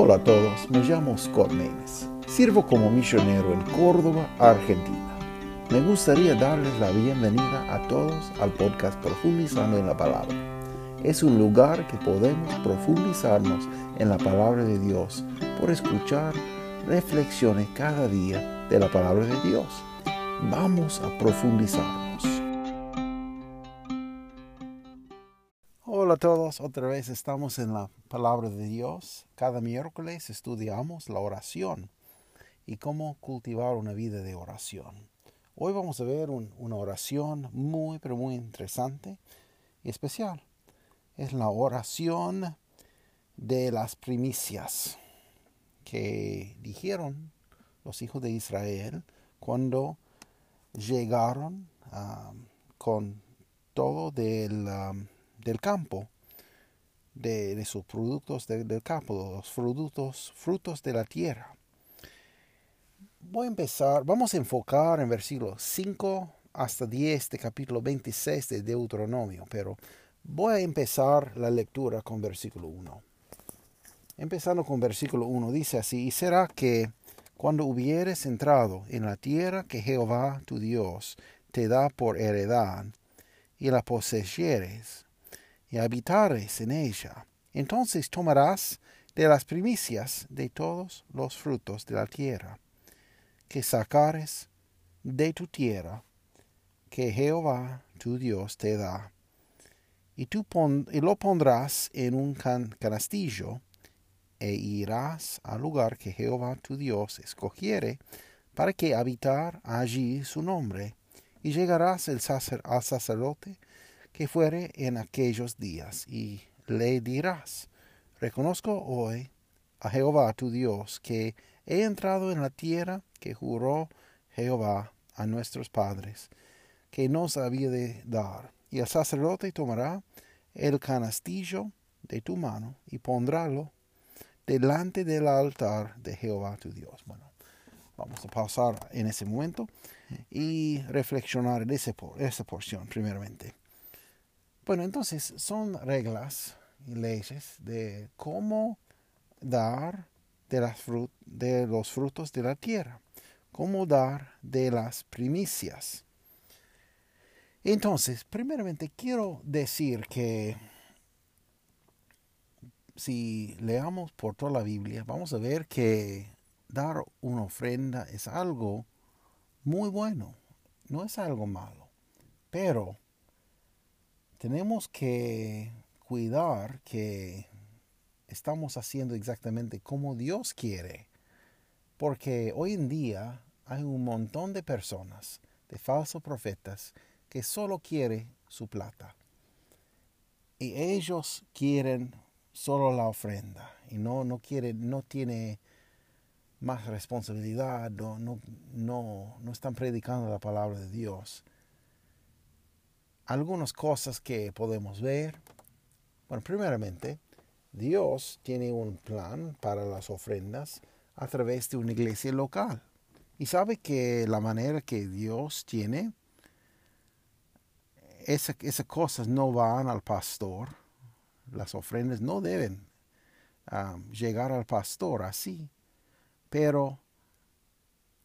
Hola a todos, me llamo Scott Maines. Sirvo como misionero en Córdoba, Argentina. Me gustaría darles la bienvenida a todos al podcast Profundizando en la Palabra. Es un lugar que podemos profundizarnos en la palabra de Dios por escuchar reflexiones cada día de la palabra de Dios. Vamos a profundizarnos. Hola a todos, otra vez estamos en la palabra de Dios. Cada miércoles estudiamos la oración y cómo cultivar una vida de oración. Hoy vamos a ver una oración muy, pero muy interesante y especial. Es la oración de las primicias que dijeron los hijos de Israel cuando llegaron ah, con todo del... Ah, del campo, de, sus productos del campo, los frutos, frutos de la tierra. Voy a empezar, vamos a enfocar en versículos 5 hasta 10 de capítulo 26 de Deuteronomio, pero voy a empezar la lectura con versículo 1. Empezando con versículo 1, dice así, y será que cuando hubieres entrado en la tierra que Jehová tu Dios te da por heredad, y la poseyeres, y habitares en ella. Entonces tomarás de las primicias de todos los frutos de la tierra, que sacares de tu tierra, que Jehová tu Dios te da, y, tú lo pondrás en un canastillo, e irás al lugar que Jehová tu Dios escogiere, para que habitar allí su nombre, y llegarás el al sacerdote, que fuere en aquellos días, y le dirás, reconozco hoy a Jehová tu Dios, que he entrado en la tierra que juró Jehová a nuestros padres, que nos había de dar. Y el sacerdote tomará el canastillo de tu mano y pondrálo delante del altar de Jehová tu Dios. Bueno, vamos a pasar en ese momento y reflexionar en esa porción primeramente. Bueno, entonces son reglas y leyes de cómo dar de, las de los frutos de la tierra, cómo dar de las primicias. Entonces, primeramente quiero decir que si leamos por toda la Biblia, vamos a ver que dar una ofrenda es algo muy bueno, no es algo malo, pero tenemos que cuidar que estamos haciendo exactamente como Dios quiere. Porque hoy en día hay un montón de personas, de falsos profetas, que solo quieren su plata. Y ellos quieren solo la ofrenda. Y no, no quieren, no tiene más responsabilidad, no, no, no están predicando la palabra de Dios algunas cosas que podemos ver. Bueno, primeramente, Dios tiene un plan para las ofrendas a través de una iglesia local. Y sabe que la manera que Dios tiene, esas cosas no van al pastor. Las ofrendas no deben ah, llegar al pastor así, pero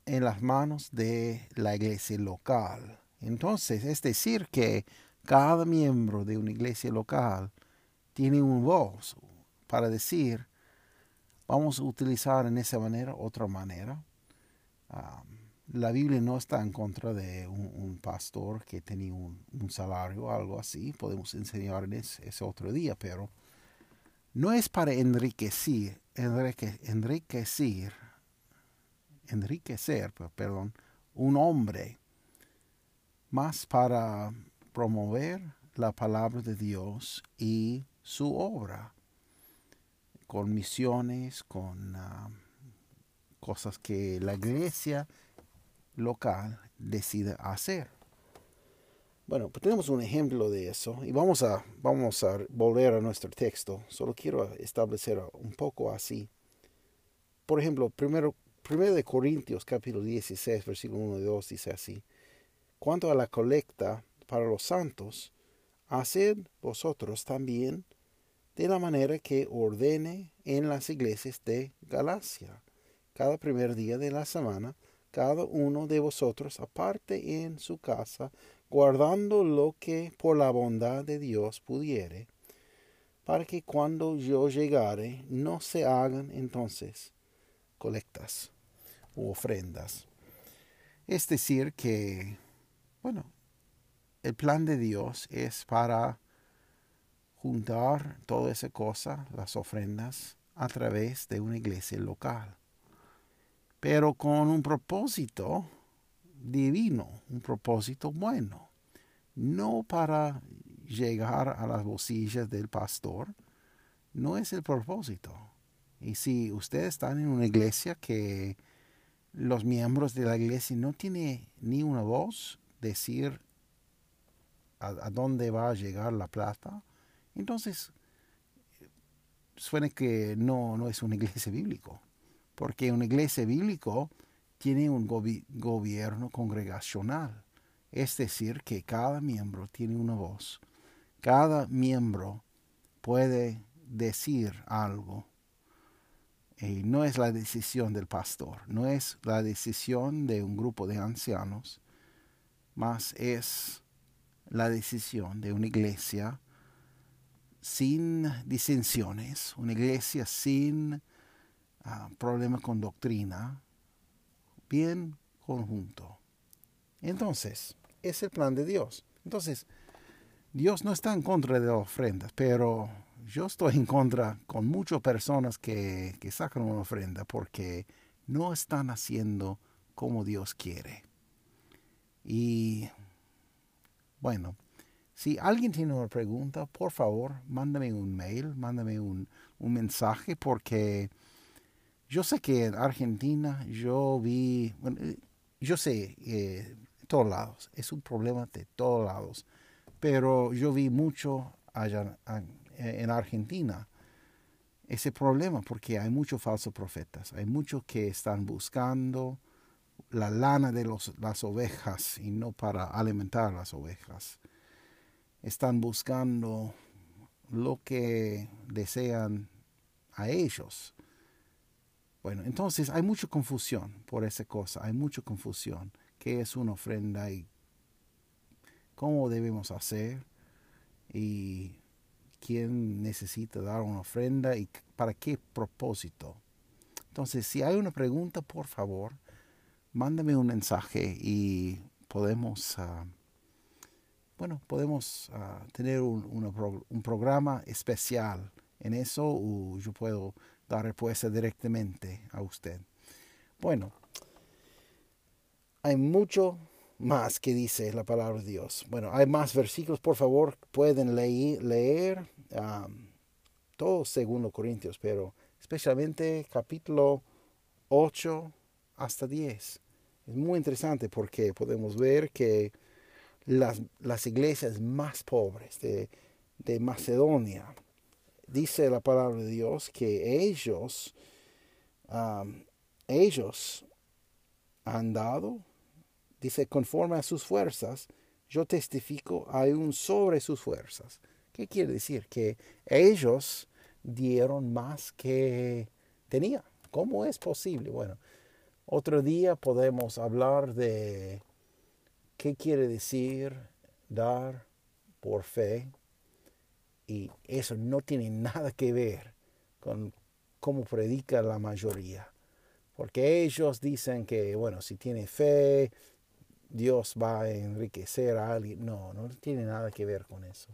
en las manos de la iglesia local. Entonces, es decir, que cada miembro de una iglesia local tiene un voz para decir, vamos a utilizar en esa manera otra manera. la Biblia no está en contra de un, pastor que tenía un, salario o algo así. Podemos enseñar en ese, otro día, pero no es para enriquecer, enrique, enriquecer, enriquecer, perdón, un hombre más para promover la palabra de Dios y su obra, con misiones, con ah, cosas que la iglesia local decide hacer. Bueno, pues tenemos un ejemplo de eso y vamos a, vamos a volver a nuestro texto. Solo quiero establecer un poco así. Por ejemplo, primero, primero de Corintios capítulo 16, versículo 1 y 2 dice así. Cuanto a la colecta para los santos, haced vosotros también de la manera que ordene en las iglesias de Galacia. Cada primer día de la semana, cada uno de vosotros aparte en su casa, guardando lo que por la bondad de Dios pudiere, para que cuando yo llegare no se hagan entonces colectas u ofrendas. Es decir, que, bueno, el plan de Dios es para juntar toda esa cosa, las ofrendas, a través de una iglesia local. Pero con un propósito divino, un propósito bueno. No para llegar a las bolsillas del pastor, no es el propósito. Y si ustedes están en una iglesia que los miembros de la iglesia no tienen ni una voz decir a, dónde va a llegar la plata, entonces suena que no, no es una iglesia bíblica. Porque una iglesia bíblica tiene un gobierno congregacional. Es decir, que cada miembro tiene una voz. Cada miembro puede decir algo y no es la decisión del pastor, no es la decisión de un grupo de ancianos, más es la decisión de una iglesia sin disensiones, una iglesia sin ah, problemas con doctrina, bien conjunto. Entonces, es el plan de Dios. Entonces, Dios no está en contra de las ofrendas, pero yo estoy en contra con muchas personas que, que sacan una ofrenda porque no están haciendo como Dios quiere. Y bueno, si alguien tiene una pregunta, por favor, mándame un mail, mándame un, un mensaje, porque yo sé que en Argentina yo vi, bueno, eh, yo sé, eh, todos lados, es un problema de todos lados, pero yo vi mucho allá en Argentina ese problema porque hay muchos falsos profetas, hay muchos que están buscando la lana de los, las ovejas y no para alimentar las ovejas. Están buscando lo que desean a ellos. Bueno, entonces hay mucha confusión por esa cosa, hay mucha confusión. ¿Qué es una ofrenda y cómo debemos hacer? Y quién necesita dar una ofrenda y para qué propósito. Entonces, si hay una pregunta, por favor, mándame un mensaje y podemos, ah, bueno, podemos ah, tener un, un, programa especial en eso o yo puedo dar respuesta directamente a usted. Bueno, hay mucho más que dice la palabra de Dios. Bueno, hay más versículos, por favor, pueden leer, leer um, todo segundo Corintios, pero especialmente capítulo 8 hasta 10. Es muy interesante porque podemos ver que las, las iglesias más pobres de, de, Macedonia, dice la palabra de Dios que ellos, ellos han dado Dice, conforme a sus fuerzas, yo testifico un sobre sus fuerzas. ¿Qué quiere decir? Que ellos dieron más que tenía. ¿Cómo es posible? Bueno, otro día podemos hablar de qué quiere decir dar por fe. Y eso no tiene nada que ver con cómo predica la mayoría. Porque ellos dicen que, bueno, si tiene fe, Dios va a enriquecer a alguien. No, no tiene nada que ver con eso.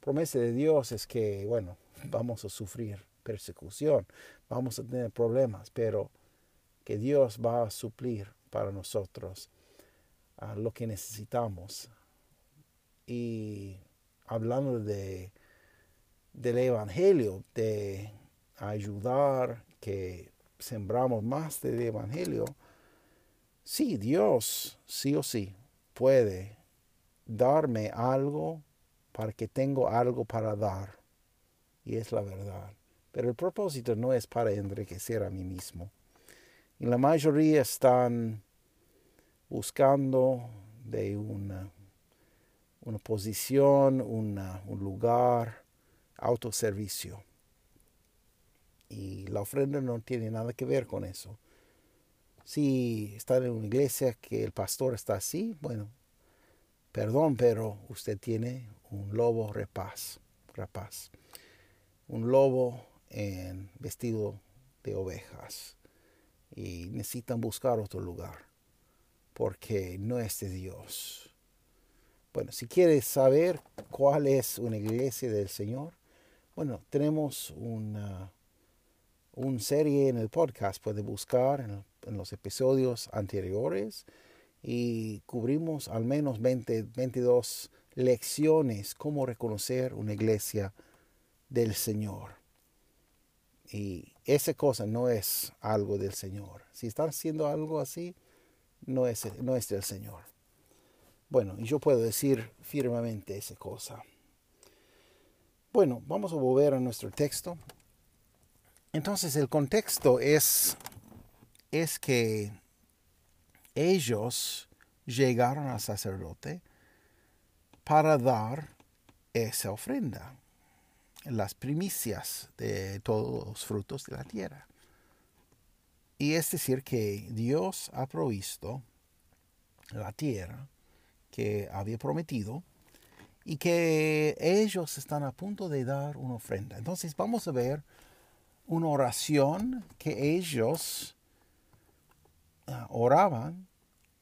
Promesa de Dios es que, bueno, vamos a sufrir persecución, vamos a tener problemas, pero que Dios va a suplir para nosotros lo que necesitamos. Y hablando de, del Evangelio, de ayudar, que sembramos más del Evangelio, Sí, Dios sí o sí puede darme algo para que tengo algo para dar. Y es la verdad. Pero el propósito no es para enriquecer a mí mismo. Y la mayoría están buscando de una, una posición, un lugar, autoservicio. Y la ofrenda no tiene nada que ver con eso. Si está en una iglesia que el pastor está así, bueno, perdón, pero usted tiene un lobo rapaz, rapaz. Un lobo en vestido de ovejas. Y necesitan buscar otro lugar, porque no es de Dios. Bueno, si quieres saber cuál es una iglesia del Señor, bueno, tenemos una, una serie en el podcast, puede buscar en, en los episodios anteriores y cubrimos al menos 20, 22 lecciones cómo reconocer una iglesia del Señor. Y esa cosa no es algo del Señor. Si están haciendo algo así, no es, no es del Señor. Bueno, y yo puedo decir firmemente esa cosa. Bueno, vamos a volver a nuestro texto. Entonces el contexto es, es que ellos llegaron al sacerdote para dar esa ofrenda, las primicias de todos los frutos de la tierra. Y es decir, que Dios ha provisto la tierra que había prometido y que ellos están a punto de dar una ofrenda. Entonces vamos a ver una oración que ellos ah, oraban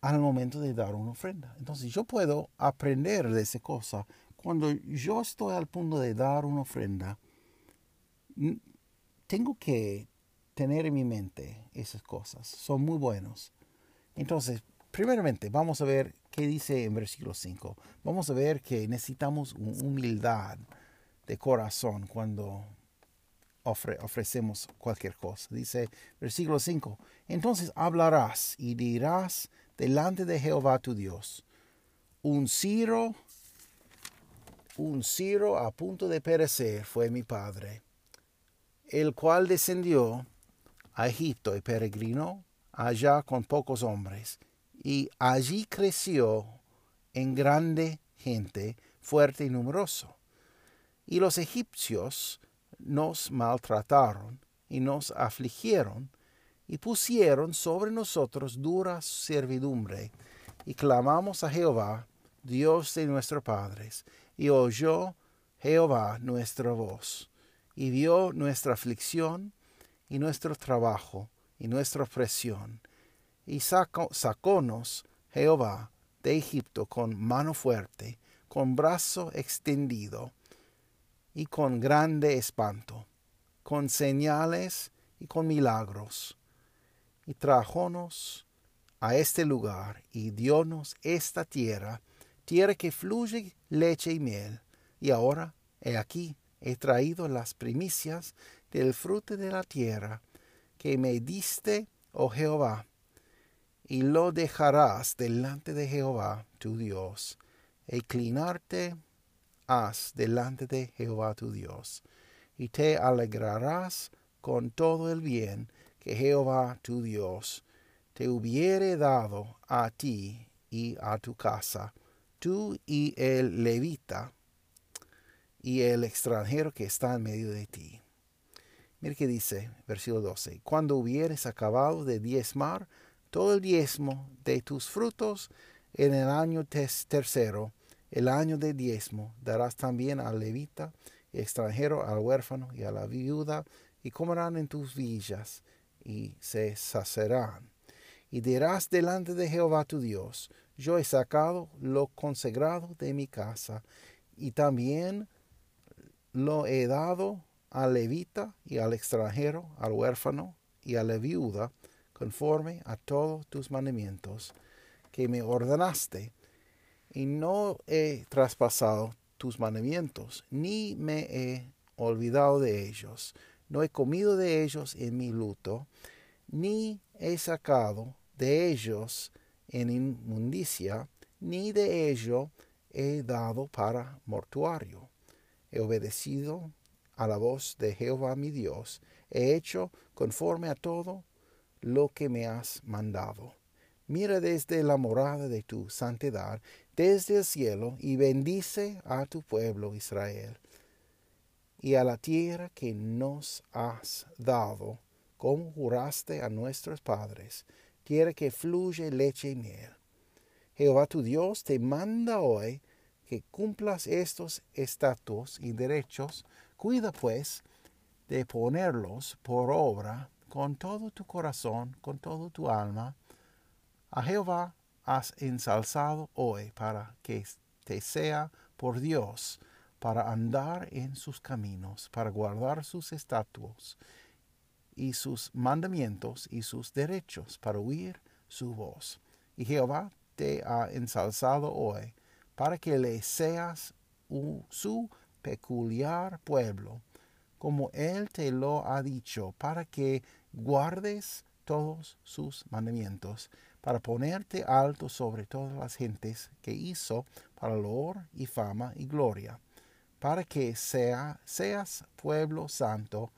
al momento de dar una ofrenda. Entonces yo puedo aprender de esa cosa. Cuando yo estoy al punto de dar una ofrenda, tengo que tener en mi mente esas cosas. Son muy buenos. Entonces, primeramente, vamos a ver qué dice en versículo 5. Vamos a ver que necesitamos humildad de corazón cuando ofrecemos cualquier cosa. Dice versículo 5. Entonces hablarás y dirás delante de Jehová tu Dios. Un ciro, un ciro a punto de perecer fue mi padre, el cual descendió a Egipto y peregrinó allá con pocos hombres, y allí creció en grande gente, fuerte y numeroso. Y los egipcios nos maltrataron y nos afligieron, y pusieron sobre nosotros dura servidumbre, y clamamos a Jehová, Dios de nuestros padres, y oyó Jehová nuestra voz, y vio nuestra aflicción, y nuestro trabajo, y nuestra opresión, y sacó, sacónos Jehová de Egipto con mano fuerte, con brazo extendido, y con grande espanto, con señales y con milagros. Y trajónos a este lugar y diónos esta tierra, tierra que fluye leche y miel. Y ahora, he aquí, he traído las primicias del fruto de la tierra que me diste, oh Jehová, y lo dejarás delante de Jehová tu Dios, inclinarte has delante de Jehová tu Dios, y te alegrarás con todo el bien que Jehová tu Dios te hubiere dado a ti y a tu casa, tú y el levita y el extranjero que está en medio de ti. Mira que dice, versículo 12, cuando hubieres acabado de diezmar todo el diezmo de tus frutos en el año tercero, el año de diezmo, darás también al levita, extranjero, al huérfano y a la viuda, y comerán en tus villas, y se sacerán. Y dirás delante de Jehová tu Dios, yo he sacado lo consagrado de mi casa, y también lo he dado al levita y al extranjero, al huérfano y a la viuda, conforme a todos tus mandamientos que me ordenaste, y no he traspasado tus mandamientos, ni me he olvidado de ellos. No he comido de ellos en mi luto, ni he sacado de ellos en inmundicia, ni de ello he dado para mortuario. He obedecido a la voz de Jehová mi Dios, he hecho conforme a todo lo que me has mandado. Mira desde la morada de tu santidad, desde el cielo, y bendice a tu pueblo Israel y a la tierra que nos has dado, como juraste a nuestros padres, tierra que fluye leche y miel. Jehová tu Dios te manda hoy que cumplas estos estatutos y derechos, cuida pues de ponerlos por obra con todo tu corazón, con todo tu alma. A Jehová has ensalzado hoy para que te sea por Dios, para andar en sus caminos, para guardar sus estatutos y sus mandamientos y sus derechos, para oír su voz. Y Jehová te ha ensalzado hoy, para que le seas su peculiar pueblo, como Él te lo ha dicho, para que guardes todos sus mandamientos, para ponerte alto sobre todas las gentes que hizo para honor y fama y gloria, para que sea, seas pueblo santo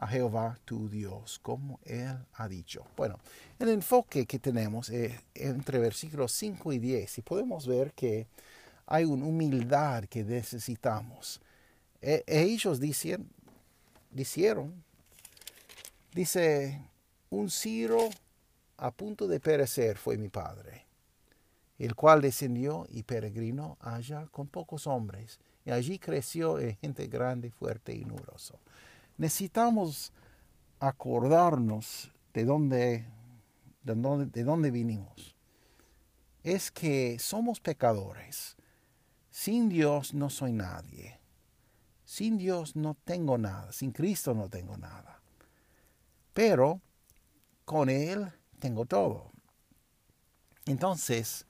a Jehová tu Dios, como Él ha dicho. Bueno, el enfoque que tenemos es entre versículos 5 y 10, y podemos ver que hay una humildad que necesitamos. E, ellos dicen, dijeron, dice, un Ciro a punto de perecer fue mi padre, el cual descendió y peregrinó allá con pocos hombres, y allí creció en gente grande, fuerte y numeroso. Necesitamos acordarnos de dónde, de dónde, de dónde vinimos. Es que somos pecadores. Sin Dios no soy nadie. Sin Dios no tengo nada. Sin Cristo no tengo nada. Pero con Él tengo todo. Entonces,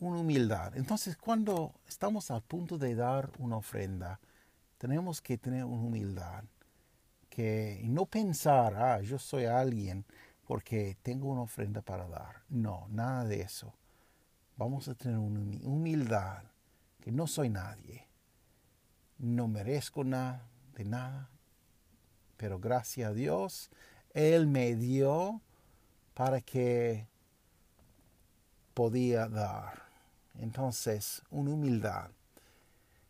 una humildad. Entonces, cuando estamos a punto de dar una ofrenda, tenemos que tener una humildad. Que no pensar, ah, yo soy alguien porque tengo una ofrenda para dar. No, nada de eso. Vamos a tener una humildad que no soy nadie. No merezco nada de nada. Pero gracias a Dios, Él me dio para que podía dar. Entonces, una humildad.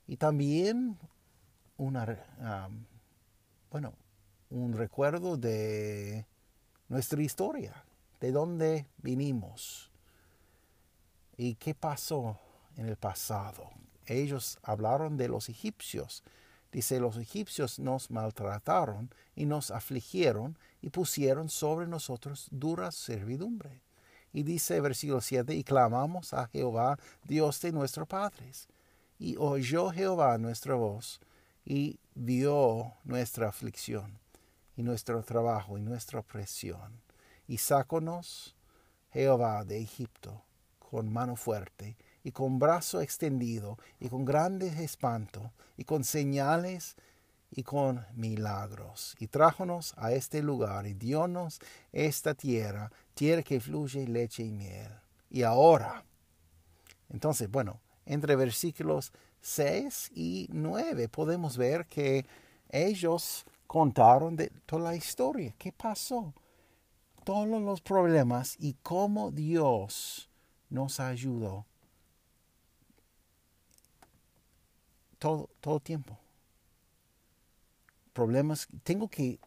Y también una, bueno, un recuerdo de nuestra historia, de dónde vinimos y qué pasó en el pasado. Ellos hablaron de los egipcios. Dice, los egipcios nos maltrataron y nos afligieron y pusieron sobre nosotros dura servidumbre. Y dice versículo 7, y clamamos a Jehová, Dios de nuestros padres. Y oyó Jehová nuestra voz y vio nuestra aflicción y nuestro trabajo y nuestra opresión. Y sáconos Jehová de Egipto con mano fuerte y con brazo extendido y con grandes espanto y con señales y con milagros. Y trájonos a este lugar y diónos esta tierra, tierra que fluye leche y miel. Y ahora, entonces, bueno, entre versículos 6 y 9 podemos ver que ellos contaron de toda la historia, qué pasó, todos los problemas y cómo Dios nos ayudó. Todo, todo tiempo. Problemas, tengo que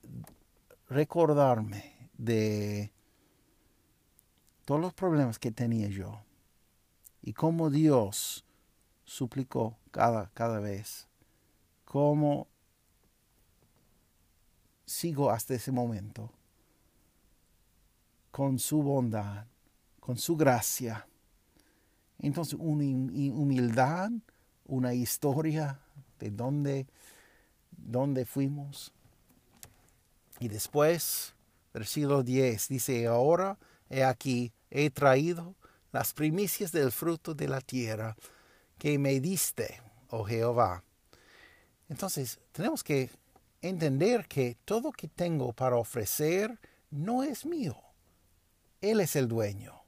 recordarme de todos los problemas que tenía yo y cómo Dios suplicó cada, cada vez, cómo sigo hasta ese momento con su bondad, con su gracia. Entonces, una humildad, una historia de dónde dónde fuimos. Y después, versículo 10, dice, ahora he aquí, he traído las primicias del fruto de la tierra que me diste, oh Jehová. Entonces, tenemos que entender que todo que tengo para ofrecer no es mío. Él es el dueño.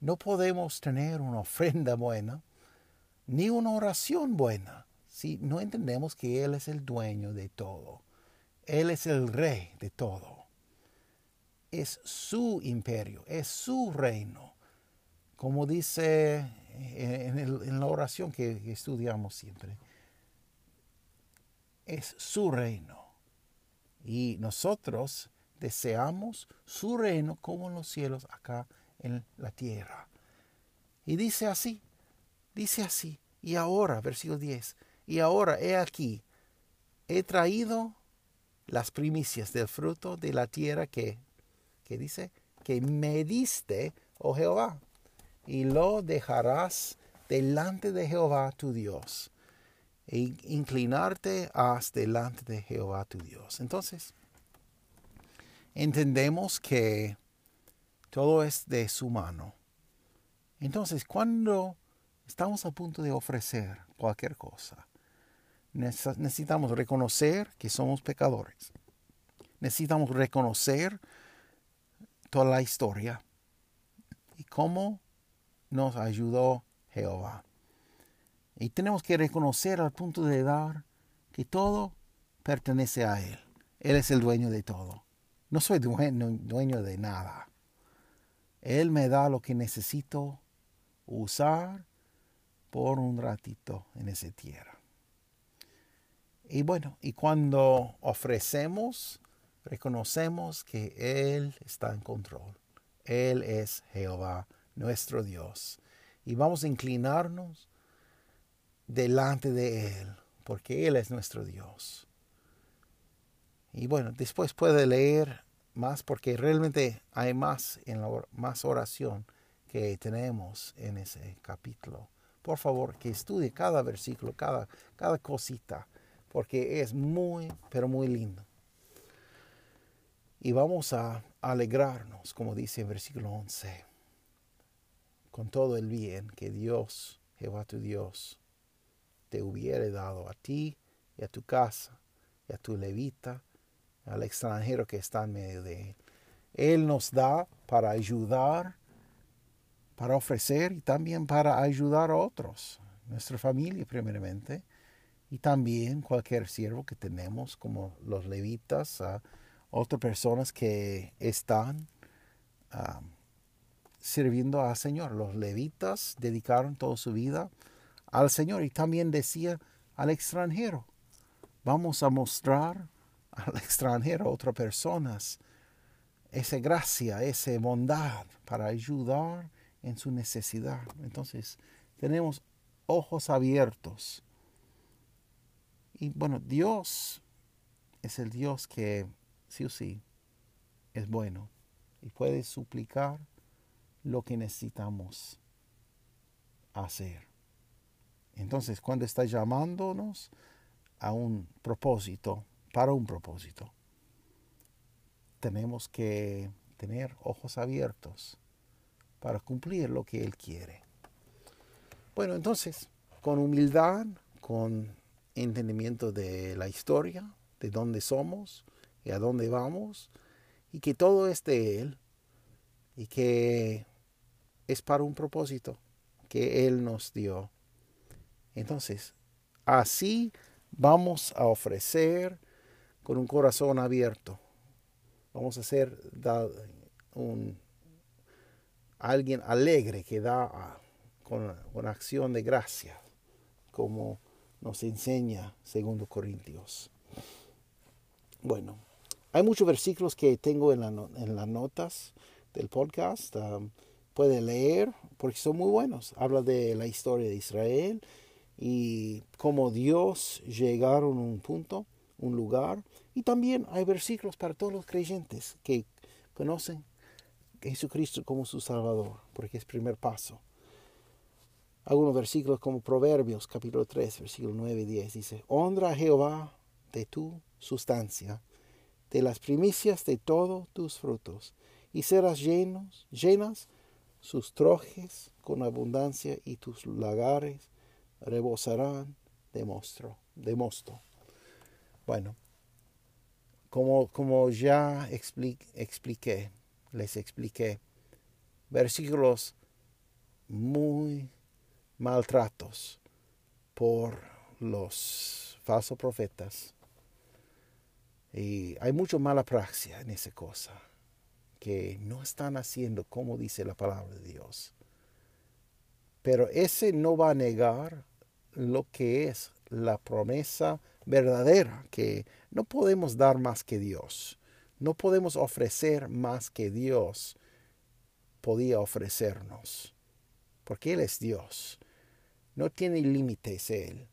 No podemos tener una ofrenda buena, ni una oración buena, si no entendemos que Él es el dueño de todo. Él es el rey de todo. Es su imperio, es su reino. Como dice en, la oración que estudiamos siempre. Es su reino. Y nosotros deseamos su reino como en los cielos acá en la tierra. Y dice así, dice así. Y ahora, versículo 10, y ahora he aquí, he traído las primicias del fruto de la tierra que, que dice, que me diste, oh Jehová, y lo dejarás delante de Jehová tu Dios, e inclinarte hasta delante de Jehová tu Dios. Entonces, entendemos que todo es de su mano. Entonces, cuando estamos a punto de ofrecer cualquier cosa, necesitamos reconocer que somos pecadores. Necesitamos reconocer toda la historia y cómo nos ayudó Jehová. Y tenemos que reconocer al punto de dar que todo pertenece a Él. Él es el dueño de todo. No soy dueño, dueño de nada. Él me da lo que necesito usar por un ratito en esa tierra. Y bueno, y cuando ofrecemos, reconocemos que Él está en control. Él es Jehová, nuestro Dios. Y vamos a inclinarnos delante de Él, porque Él es nuestro Dios. Y bueno, después puede leer más porque realmente hay más en la más oración que tenemos en ese capítulo. Por favor, que estudie cada versículo, cada, cada cosita porque es muy, pero muy lindo. Y vamos a alegrarnos, como dice en versículo 11, con todo el bien que Dios, Jehová tu Dios, te hubiere dado a ti y a tu casa y a tu levita, al extranjero que está en medio de él. Él nos da para ayudar, para ofrecer y también para ayudar a otros, nuestra familia primeramente, y también cualquier siervo que tenemos, como los levitas, a otras personas que están sirviendo al Señor. Los levitas dedicaron toda su vida al Señor y también decía al extranjero. Vamos a mostrar al extranjero, a otras personas, esa gracia, esa bondad para ayudar en su necesidad. Entonces, tenemos ojos abiertos y bueno, Dios es el Dios que sí o sí es bueno y puede suplicar lo que necesitamos hacer. Entonces, cuando está llamándonos a un propósito, para un propósito, tenemos que tener ojos abiertos para cumplir lo que Él quiere. Bueno, entonces, con humildad, con entendimiento de la historia, de dónde somos y a dónde vamos, y que todo es de Él, y que es para un propósito que Él nos dio. Entonces, así vamos a ofrecer con un corazón abierto. Vamos a ser un, alguien alegre que da con una acción de gracia, como nos enseña segundo Corintios. Bueno, hay muchos versículos que tengo en, las notas del podcast. Um, puede leer porque son muy buenos. Habla de la historia de Israel y cómo Dios llegaron a un punto, un lugar. Y también hay versículos para todos los creyentes que conocen a Jesucristo como su Salvador, porque es primer paso algunos versículos como Proverbios capítulo 3, versículo 9 y 10. Dice, honra a Jehová de tu sustancia, de las primicias de todos tus frutos, y serás llenos, llenas sus trojes con abundancia y tus lagares rebosarán de, monstruo, de mosto. Bueno, como, como ya expliqué, les expliqué, versículos muy maltratos por los falsos profetas. Y hay mucho mala praxia en esa cosa, que no están haciendo como dice la palabra de Dios. Pero ese no va a negar lo que es la promesa verdadera, que no podemos dar más que Dios, no podemos ofrecer más que Dios podía ofrecernos, porque Él es Dios, no tiene límites Él,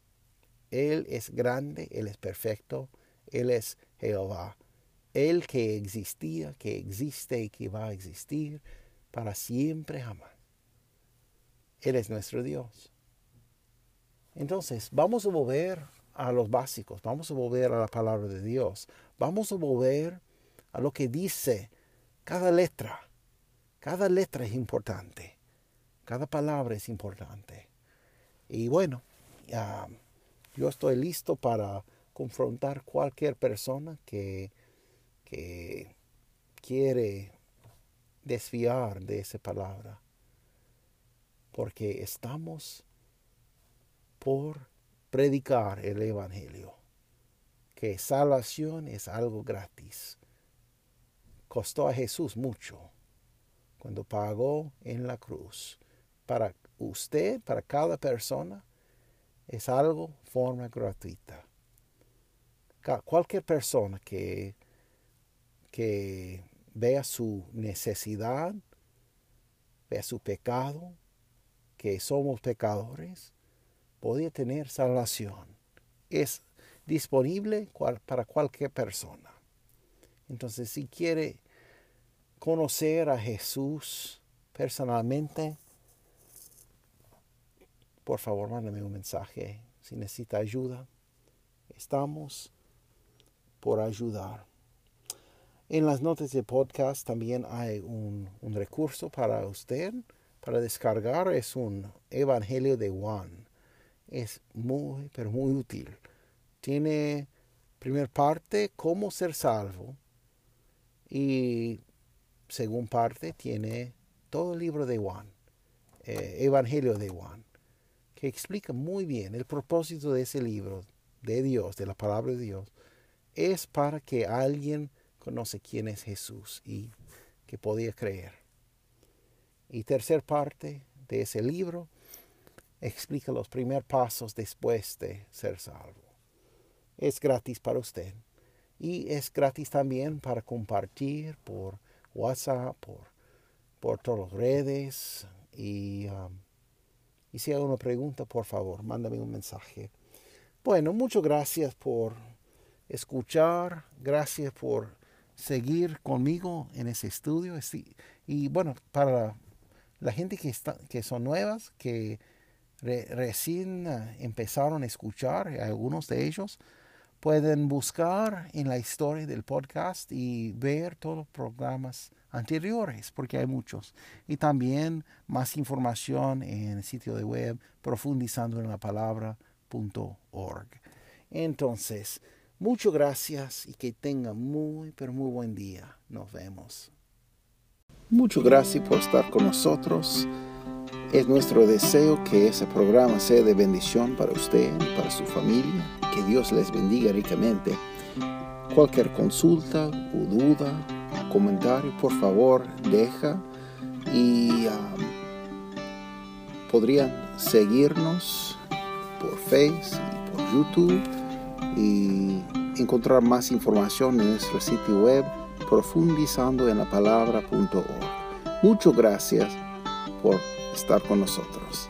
Él es grande, Él es perfecto, Él es Jehová, Él que existía, que existe y que va a existir para siempre jamás. Él es nuestro Dios. Entonces, vamos a volver a los básicos, vamos a volver a la palabra de Dios, vamos a volver a lo que dice cada letra. Cada letra es importante, cada palabra es importante. Y bueno, yo estoy listo para confrontar cualquier persona que, que quiere desviar de esa palabra. Porque estamos por predicar el Evangelio, que salvación es algo gratis. Costó a Jesús mucho cuando pagó en la cruz. Para usted, para cada persona, es algo forma gratuita. Cualquier persona que, que vea su necesidad, vea su pecado, que somos pecadores, podía tener salvación. Es disponible para cualquier persona. Entonces, si quiere conocer a Jesús personalmente, por favor, mándame un mensaje. Si necesita ayuda, estamos por ayudar. En las notas de podcast también hay un, un recurso para usted, para descargar. Es un Evangelio de Juan es muy, pero muy útil. Tiene, primer parte, cómo ser salvo. Y según parte, tiene todo el libro de Juan, eh, Evangelio de Juan, que explica muy bien el propósito de ese libro de Dios, de la palabra de Dios, es para que alguien conoce quién es Jesús y que podía creer. Y tercer parte de ese libro explica los primeros pasos después de ser salvo. Es gratis para usted y es gratis también para compartir por WhatsApp, por, por todas las redes. Y, um, y si hay una pregunta, por favor, mándame un mensaje. Bueno, muchas gracias por escuchar, gracias por seguir conmigo en ese estudio. Y bueno, para la gente que, está, que son nuevas, que recién eh, empezaron a escuchar, algunos de ellos, pueden buscar en la historia del podcast y ver todos los programas anteriores, porque hay muchos. Y también más información en el sitio de web profundizando en la palabra.org. Entonces, muchas gracias y que tengan muy, pero muy buen día. Nos vemos. Muchas gracias por estar con nosotros. Es nuestro deseo que ese programa sea de bendición para usted, para su familia, que Dios les bendiga ricamente. Cualquier consulta o duda, comentario, por favor, deja y um, podrían seguirnos por Facebook y por YouTube y encontrar más información en nuestro sitio web profundizando en la palabra.org. Muchas gracias por estar con nosotros.